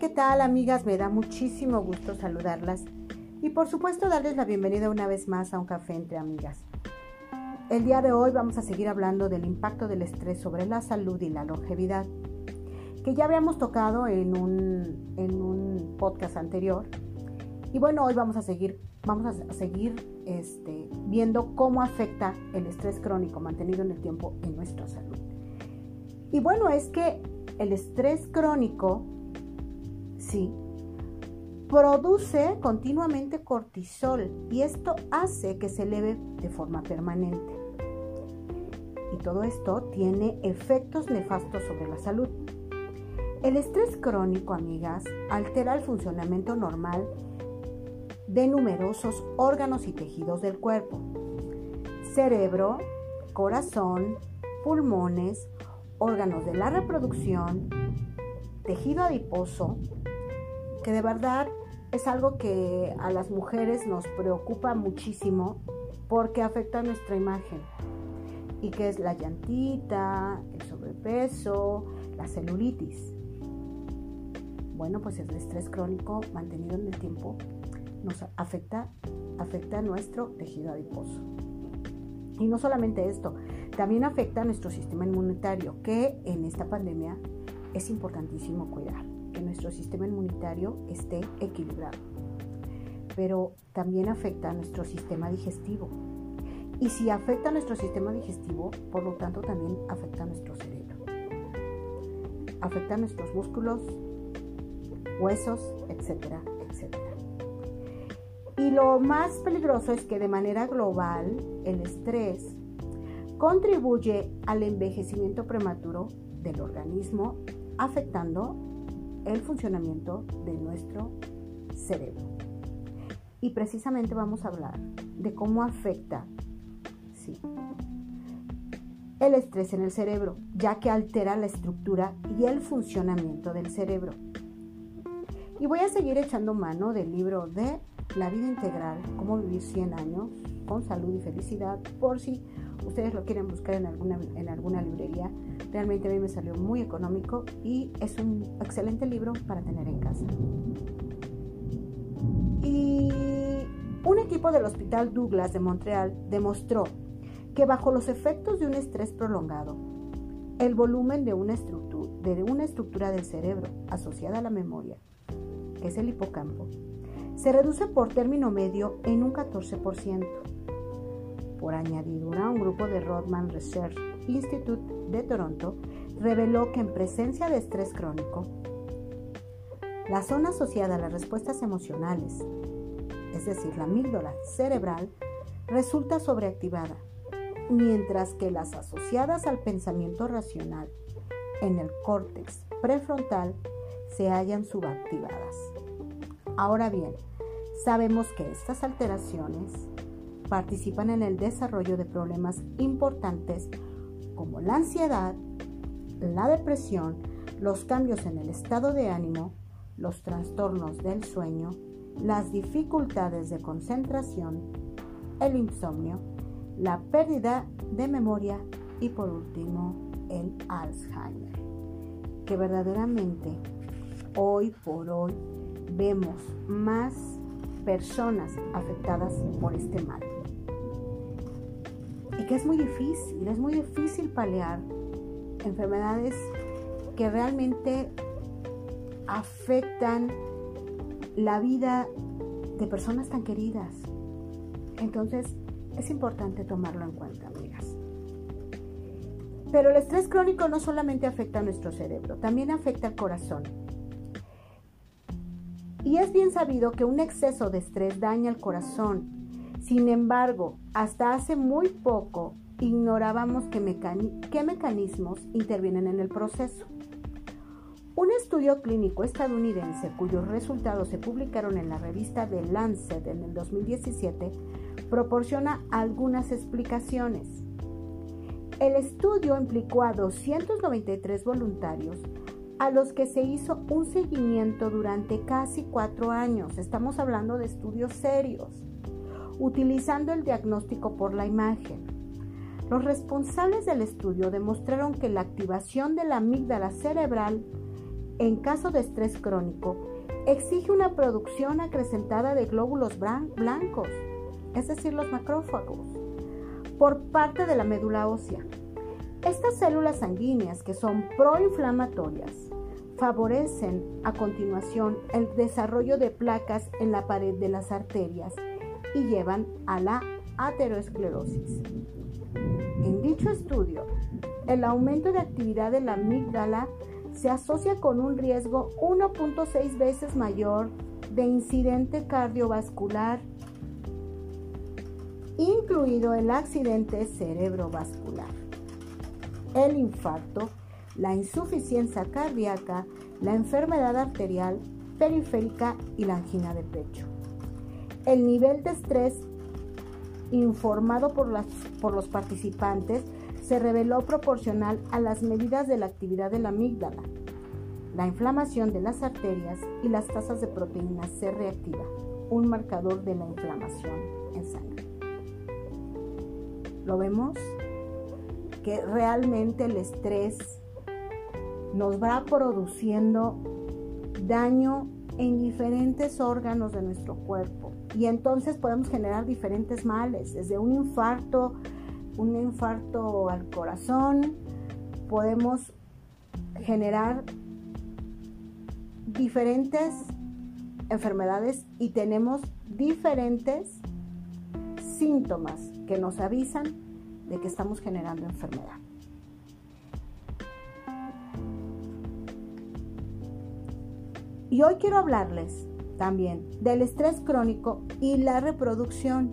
¿qué tal amigas? Me da muchísimo gusto saludarlas y por supuesto darles la bienvenida una vez más a un café entre amigas. El día de hoy vamos a seguir hablando del impacto del estrés sobre la salud y la longevidad, que ya habíamos tocado en un, en un podcast anterior. Y bueno, hoy vamos a seguir, vamos a seguir este, viendo cómo afecta el estrés crónico mantenido en el tiempo en nuestra salud. Y bueno, es que el estrés crónico ¿sí? Produce continuamente cortisol y esto hace que se eleve de forma permanente. Y todo esto tiene efectos nefastos sobre la salud. El estrés crónico, amigas, altera el funcionamiento normal de numerosos órganos y tejidos del cuerpo. Cerebro, corazón, pulmones, órganos de la reproducción, tejido adiposo, que de verdad es algo que a las mujeres nos preocupa muchísimo porque afecta nuestra imagen. Y que es la llantita, el sobrepeso, la celulitis. Bueno, pues el estrés crónico mantenido en el tiempo nos afecta, afecta a nuestro tejido adiposo. Y no solamente esto, también afecta a nuestro sistema inmunitario, que en esta pandemia es importantísimo cuidar nuestro sistema inmunitario esté equilibrado. Pero también afecta a nuestro sistema digestivo. Y si afecta a nuestro sistema digestivo, por lo tanto también afecta a nuestro cerebro. Afecta a nuestros músculos, huesos, etcétera, etcétera. Y lo más peligroso es que de manera global el estrés contribuye al envejecimiento prematuro del organismo, afectando el funcionamiento de nuestro cerebro. Y precisamente vamos a hablar de cómo afecta el estrés en el cerebro, ya que altera la estructura y el funcionamiento del cerebro. Y voy a seguir echando mano del libro de La vida integral, cómo vivir 100 años con salud y felicidad, por si ustedes lo quieren buscar en alguna, en alguna librería. Realmente a mí me salió muy económico y es un excelente libro para tener en casa. Y un equipo del Hospital Douglas de Montreal demostró que bajo los efectos de un estrés prolongado, el volumen de una, estructura, del cerebro asociada a la memoria, que es el hipocampo, se reduce por término medio en un 14%. Por añadidura, un grupo de Rodman Research Institute de Toronto reveló que en presencia de estrés crónico, la zona asociada a las respuestas emocionales, es decir, la amígdala cerebral, resulta sobreactivada, mientras que las asociadas al pensamiento racional en el córtex prefrontal se hallan subactivadas. Ahora bien, sabemos que estas alteraciones participan en el desarrollo de problemas importantes como la ansiedad, la depresión, los cambios en el estado de ánimo, los trastornos del sueño, las dificultades de concentración, el insomnio, la pérdida de memoria y por último el Alzheimer, que verdaderamente hoy por hoy vemos más personas afectadas por este mal es muy difícil, es muy difícil paliar enfermedades que realmente afectan la vida de personas tan queridas. Entonces, es importante tomarlo en cuenta, amigas. Pero el estrés crónico no solamente afecta a nuestro cerebro, también afecta al corazón. Y es bien sabido que un exceso de estrés daña el corazón sin embargo, hasta hace muy poco ignorábamos qué, mecanismos intervienen en el proceso. Un estudio clínico estadounidense cuyos resultados se publicaron en la revista The Lancet en el 2017 proporciona algunas explicaciones. El estudio implicó a 293 voluntarios a los que se hizo un seguimiento durante casi cuatro años. Estamos hablando de estudios serios utilizando el diagnóstico por la imagen. Los responsables del estudio demostraron que la activación de la amígdala cerebral en caso de estrés crónico, exige una producción acrecentada de glóbulos blancos, es decir, los macrófagos, por parte de la médula ósea. Estas células sanguíneas, que son proinflamatorias, favorecen a continuación el desarrollo de placas en la pared de las arterias y llevan a la ateroesclerosis. En dicho estudio, el aumento de actividad de la amígdala se asocia con un riesgo 1.6 veces mayor de incidente cardiovascular, incluido el accidente cerebrovascular, el infarto, la insuficiencia cardíaca, la enfermedad arterial periférica y la angina de pecho. El nivel de estrés informado por, por los participantes se reveló proporcional a las medidas de la actividad de la amígdala, la inflamación de las arterias y las tasas de proteínas C reactiva, un marcador de la inflamación en sangre. ¿Lo vemos? Que realmente el estrés nos va produciendo daño en diferentes órganos de nuestro cuerpo y entonces podemos generar diferentes males, desde un infarto, un infarto al corazón, podemos generar diferentes enfermedades y tenemos diferentes síntomas que nos avisan de que estamos generando enfermedad. Y hoy quiero hablarles también del estrés crónico y la reproducción.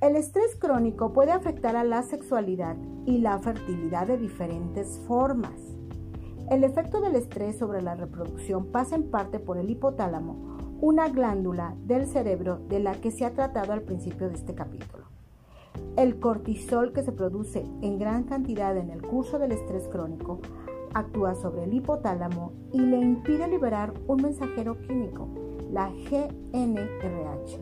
El estrés crónico puede afectar a la sexualidad y la fertilidad de diferentes formas. El efecto del estrés sobre la reproducción pasa en parte por el hipotálamo, una glándula del cerebro de la que se ha tratado al principio de este capítulo. El cortisol que se produce en gran cantidad en el curso del estrés crónico actúa sobre el hipotálamo y le impide liberar un mensajero químico, la GNRH,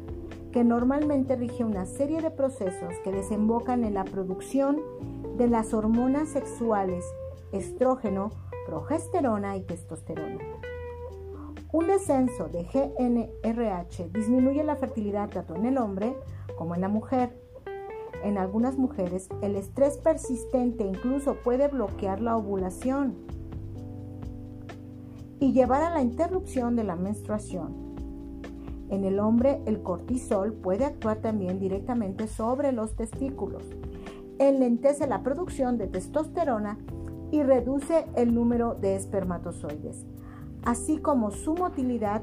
que normalmente rige una serie de procesos que desembocan en la producción de las hormonas sexuales estrógeno, progesterona y testosterona. Un descenso de GNRH disminuye la fertilidad tanto en el hombre como en la mujer en algunas mujeres, el estrés persistente incluso puede bloquear la ovulación y llevar a la interrupción de la menstruación. En el hombre, el cortisol puede actuar también directamente sobre los testículos. Enlentece la producción de testosterona y reduce el número de espermatozoides, así como su motilidad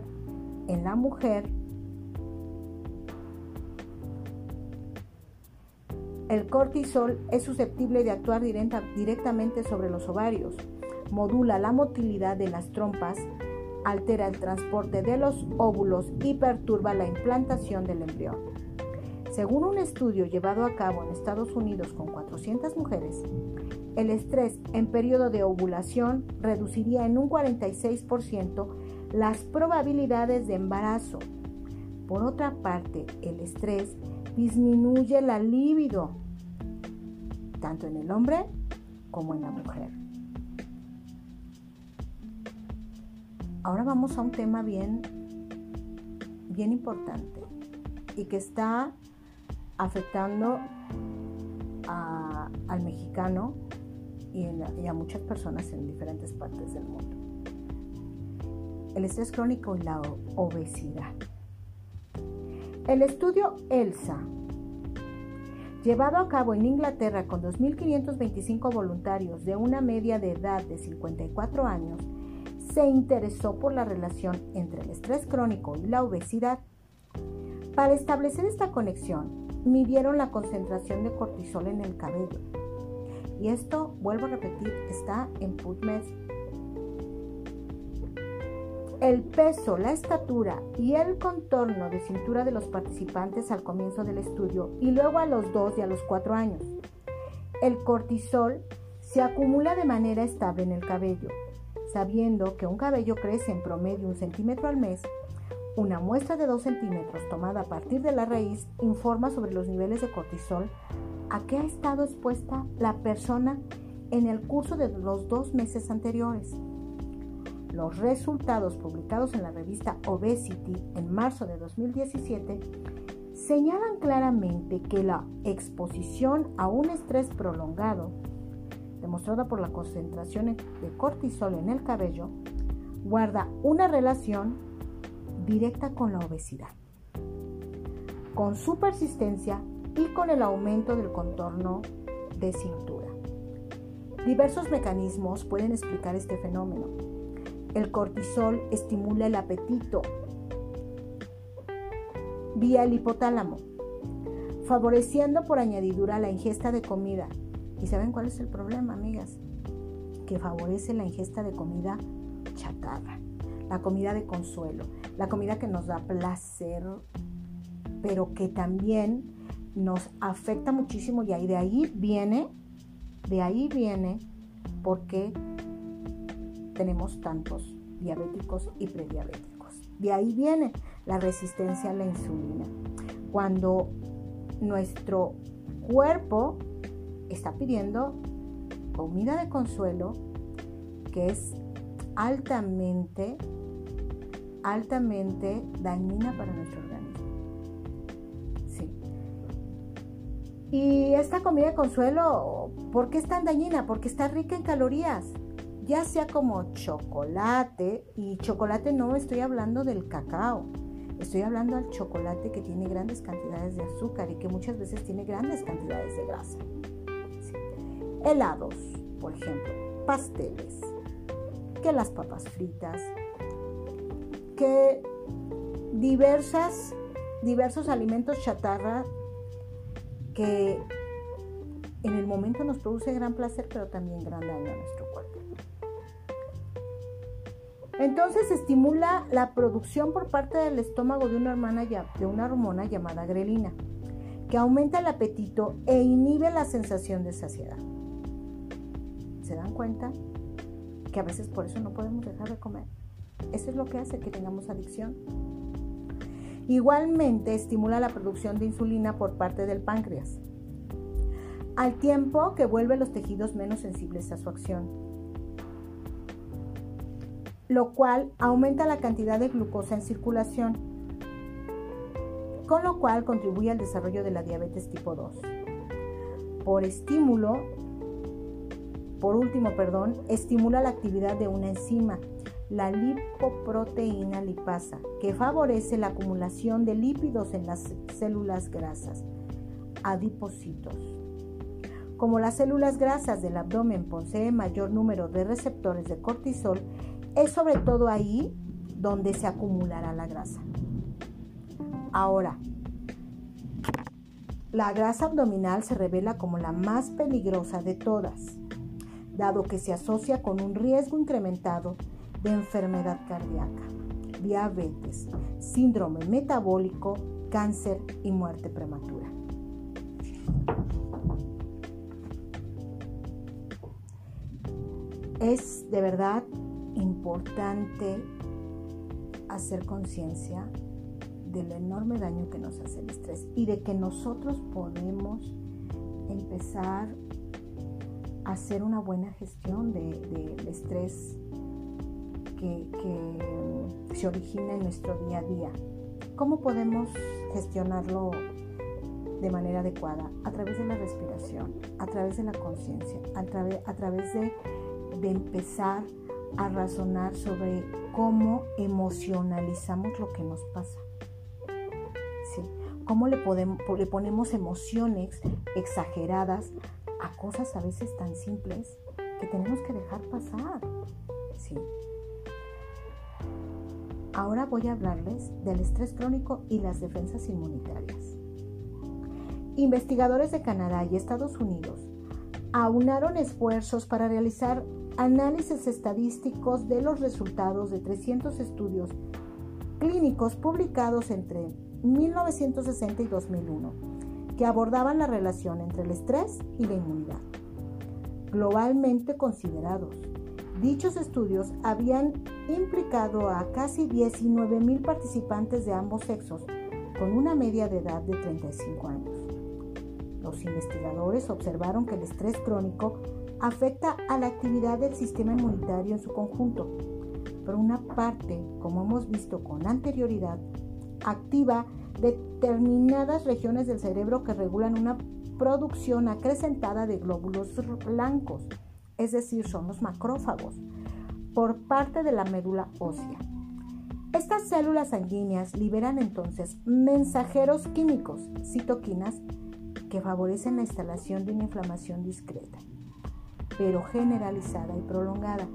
en la mujer El cortisol es susceptible de actuar directamente sobre los ovarios, modula la motilidad de las trompas, altera el transporte de los óvulos y perturba la implantación del embrión. Según un estudio llevado a cabo en Estados Unidos con 400 mujeres, el estrés en periodo de ovulación reduciría en un 46% las probabilidades de embarazo. Por otra parte, el estrés disminuye la libido, tanto en el hombre como en la mujer. Ahora vamos a un tema bien, bien importante y que está afectando al mexicano y, y a muchas personas en diferentes partes del mundo. El estrés crónico y la obesidad. El estudio ELSA, llevado a cabo en Inglaterra con 2.525 voluntarios de una media de edad de 54 años, se interesó por la relación entre el estrés crónico y la obesidad. Para establecer esta conexión, midieron la concentración de cortisol en el cabello. Y esto, vuelvo a repetir, está en PubMed el peso, la estatura y el contorno de cintura de los participantes al comienzo del estudio y luego a los 2 y a los 4 años. El cortisol se acumula de manera estable en el cabello. Sabiendo que un cabello crece en promedio un centímetro al mes, una muestra de 2 centímetros tomada a partir de la raíz informa sobre los niveles de cortisol a que ha estado expuesta la persona en el curso de los dos meses anteriores. Los resultados publicados en la revista Obesity en marzo de 2017 señalan claramente que la exposición a un estrés prolongado, demostrada por la concentración de cortisol en el cabello, guarda una relación directa con la obesidad, con su persistencia y con el aumento del contorno de cintura. Diversos mecanismos pueden explicar este fenómeno. El cortisol estimula el apetito vía el hipotálamo, favoreciendo por añadidura la ingesta de comida. ¿Y saben cuál es el problema, amigas? Que favorece la ingesta de comida chatarra, la comida de consuelo, la comida que nos da placer, pero que también nos afecta muchísimo y ahí de ahí viene, de ahí viene porque tenemos tantos diabéticos y prediabéticos. De ahí viene la resistencia a la insulina. Cuando nuestro cuerpo está pidiendo comida de consuelo que es altamente, altamente dañina para nuestro organismo. Sí. Y esta comida de consuelo, ¿por qué es tan dañina? Porque está rica en calorías, ya sea como chocolate, y chocolate no estoy hablando del cacao, estoy hablando del chocolate que tiene grandes cantidades de azúcar y que muchas veces tiene grandes cantidades de grasa. Helados, por ejemplo, pasteles, que las papas fritas, que diversas, diversos alimentos chatarra que en el momento nos produce gran placer, pero también gran daño a nuestro cuerpo. Entonces estimula la producción por parte del estómago de una, hormona, de una hormona llamada grelina, que aumenta el apetito e inhibe la sensación de saciedad. ¿Se dan cuenta? que a veces por eso no podemos dejar de comer. Eso es lo que hace que tengamos adicción. Igualmente estimula la producción de insulina por parte del páncreas, al tiempo que vuelve los tejidos menos sensibles a su acción, lo cual aumenta la cantidad de glucosa en circulación, con lo cual contribuye al desarrollo de la diabetes tipo 2. Por estímulo por último, perdón, estimula la actividad de una enzima, la lipoproteína lipasa, que favorece la acumulación de lípidos en las células grasas, adipocitos. Como las células grasas del abdomen poseen mayor número de receptores de cortisol, es sobre todo ahí donde se acumulará la grasa. Ahora, la grasa abdominal se revela como la más peligrosa de todas dado que se asocia con un riesgo incrementado de enfermedad cardíaca, diabetes, síndrome metabólico, cáncer y muerte prematura. Es de verdad importante hacer conciencia del enorme daño que nos hace el estrés y de que nosotros podemos empezar hacer una buena gestión del estrés que, que se origina en nuestro día a día. ¿Cómo podemos gestionarlo de manera adecuada? A través de la respiración, a través de la conciencia, a, través, a través de, de empezar a razonar sobre cómo emocionalizamos lo que nos pasa. ¿Sí? Cómo le, podemos, le ponemos emociones exageradas a cosas a veces tan simples que tenemos que dejar pasar. Sí. Ahora voy a hablarles del estrés crónico y las defensas inmunitarias. Investigadores de Canadá y Estados Unidos aunaron esfuerzos para realizar análisis estadísticos de los resultados de 300 estudios clínicos publicados entre 1960 y 2001 que abordaban la relación entre el estrés y la inmunidad. Globalmente considerados, dichos estudios habían implicado a casi 19.000 participantes de ambos sexos con una media de edad de 35 años. Los investigadores observaron que el estrés crónico afecta a la actividad del sistema inmunitario en su conjunto. Por una parte, como hemos visto con anterioridad, activa determinadas regiones del cerebro que regulan una producción acrecentada de glóbulos blancos, es decir, son los macrófagos, por parte de la médula ósea. Estas células sanguíneas liberan entonces mensajeros químicos, citoquinas, que favorecen la instalación de una inflamación discreta, pero generalizada y prolongada,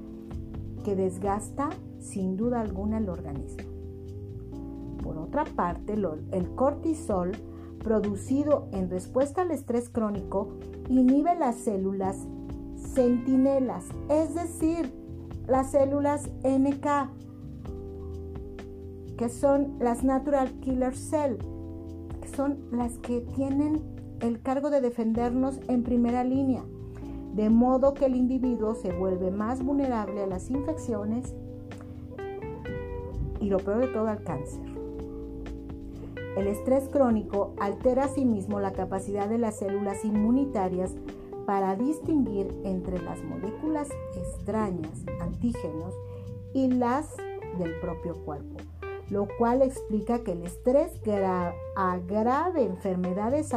que desgasta sin duda alguna el organismo. Por otra parte, el cortisol producido en respuesta al estrés crónico inhibe las células centinelas, es decir, las células NK, que son las Natural Killer Cell, que son las que tienen el cargo de defendernos en primera línea, de modo que el individuo se vuelve más vulnerable a las infecciones y lo peor de todo al cáncer. El estrés crónico altera asimismo la capacidad de las células inmunitarias para distinguir entre las moléculas extrañas, antígenos, y las del propio cuerpo, lo cual explica que el estrés agrave enfermedades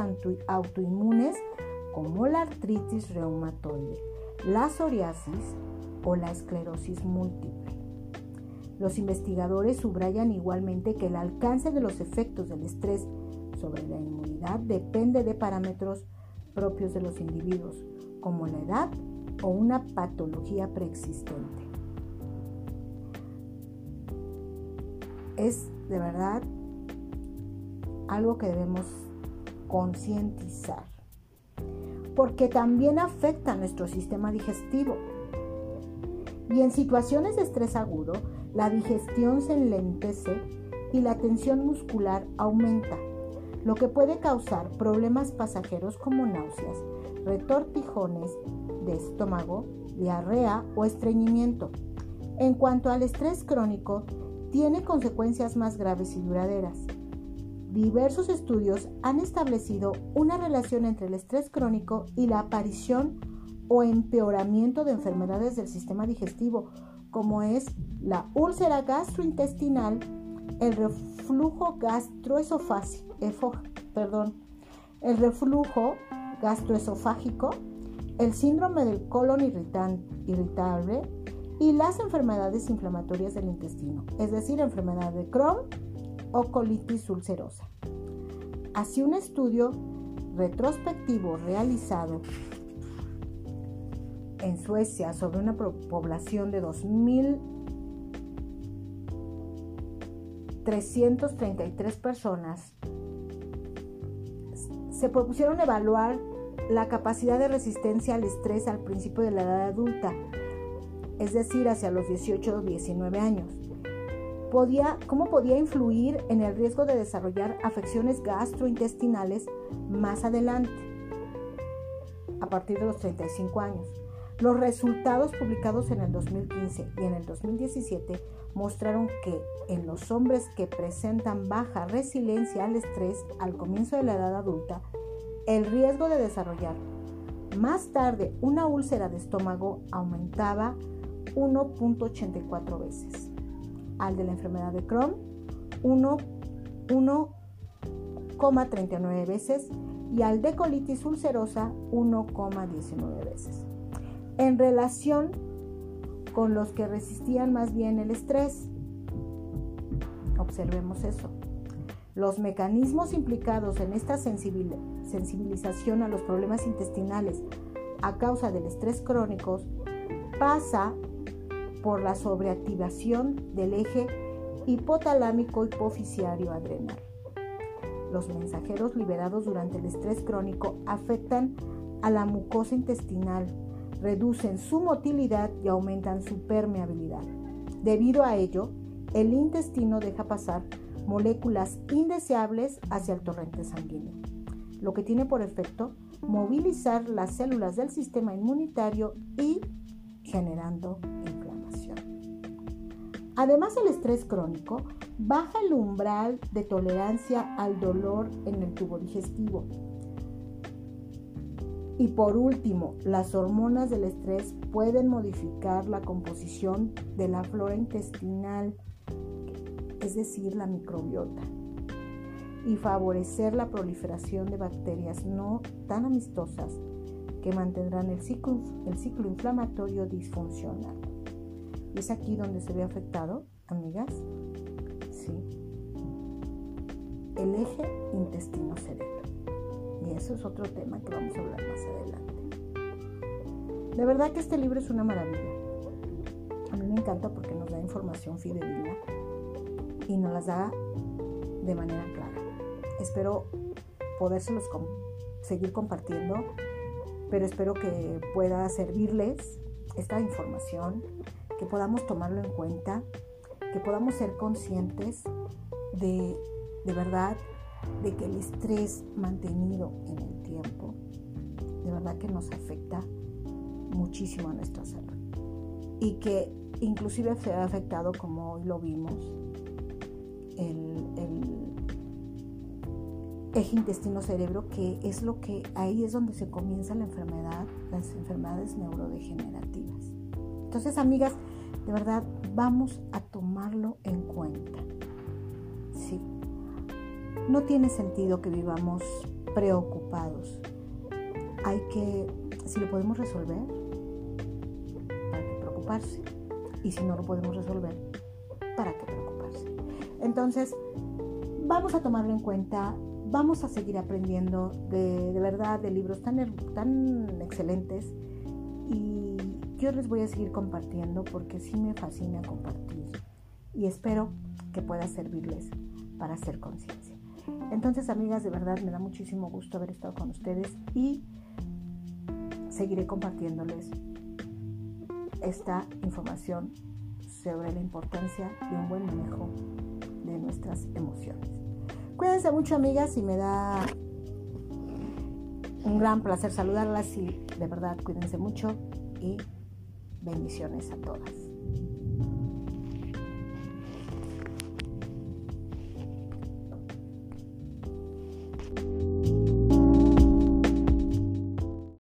autoinmunes como la artritis reumatoide, la psoriasis o la esclerosis múltiple. Los investigadores subrayan igualmente que el alcance de los efectos del estrés sobre la inmunidad depende de parámetros propios de los individuos, como la edad o una patología preexistente. Es de verdad algo que debemos concientizar, porque también afecta a nuestro sistema digestivo. Y en situaciones de estrés agudo, la digestión se enlentece y la tensión muscular aumenta lo que puede causar problemas pasajeros como náuseas, retortijones de estómago, diarrea o estreñimiento. En cuanto al estrés crónico, tiene consecuencias más graves y duraderas. Diversos estudios han establecido una relación entre el estrés crónico y la aparición o empeoramiento de enfermedades del sistema digestivo, como es la úlcera gastrointestinal, el reflujo gastroesofágico, el reflujo gastroesofágico, el síndrome del colon irritable y las enfermedades inflamatorias del intestino, es decir, enfermedad de Crohn o colitis ulcerosa. Así un estudio retrospectivo realizado en Suecia sobre una población de 2.333 personas se propusieron evaluar la capacidad de resistencia al estrés al principio de la edad adulta, es decir, hacia los 18 o 19 años. ¿Cómo podía influir en el riesgo de desarrollar afecciones gastrointestinales más adelante, a partir de los 35 años? Los resultados publicados en el 2015 y en el 2017 mostraron que en los hombres que presentan baja resiliencia al estrés al comienzo de la edad adulta, el riesgo de desarrollar más tarde una úlcera de estómago aumentaba 1.84 veces, al de la enfermedad de Crohn 1,39 veces y al de colitis ulcerosa 1,19 veces en relación con los que resistían más bien el estrés. Observemos eso. Los mecanismos implicados en esta sensibilización a los problemas intestinales a causa del estrés crónico pasa por la sobreactivación del eje hipotalámico hipoficiario adrenal. Los mensajeros liberados durante el estrés crónico afectan a la mucosa intestinal, reducen su motilidad y aumentan su permeabilidad. Debido a ello, el intestino deja pasar moléculas indeseables hacia el torrente sanguíneo, lo que tiene por efecto movilizar las células del sistema inmunitario y generando. Además, el estrés crónico baja el umbral de tolerancia al dolor en el tubo digestivo, Y por último, las hormonas del estrés pueden modificar la composición de la flora intestinal, es decir, la microbiota, y favorecer la proliferación de bacterias no tan amistosas que mantendrán el ciclo, inflamatorio disfuncional. ¿Y es aquí donde se ve afectado, amigas? Sí. El eje intestino-cerebro. Y eso es otro tema que vamos a hablar más adelante. De verdad que este libro es una maravilla. A mí me encanta porque nos da información fidedigna y nos las da de manera clara. Espero podérselos seguir compartiendo, pero espero que pueda servirles esta información, que podamos tomarlo en cuenta, que podamos ser conscientes de, de verdad de que el estrés mantenido en el tiempo, de verdad que nos afecta muchísimo a nuestra salud. Y que inclusive se ha afectado, como hoy lo vimos, el, eje intestino-cerebro, que es lo que ahí es donde se comienza la enfermedad, las enfermedades neurodegenerativas. Entonces, amigas, de verdad, vamos a tomarlo en cuenta. Sí. No tiene sentido que vivamos preocupados. Hay que, si lo podemos resolver, hay que preocuparse. Y si no lo podemos resolver, ¿para qué preocuparse? Entonces, vamos a tomarlo en cuenta, vamos a seguir aprendiendo de, de verdad de libros tan, tan excelentes y yo les voy a seguir compartiendo porque sí me fascina compartir y espero que pueda servirles para hacer conciencia. Entonces, amigas, de verdad me da muchísimo gusto haber estado con ustedes y seguiré compartiéndoles esta información sobre la importancia de un buen manejo de nuestras emociones. Cuídense mucho amigas y me da un gran placer saludarlas y de verdad cuídense mucho y bendiciones a todas.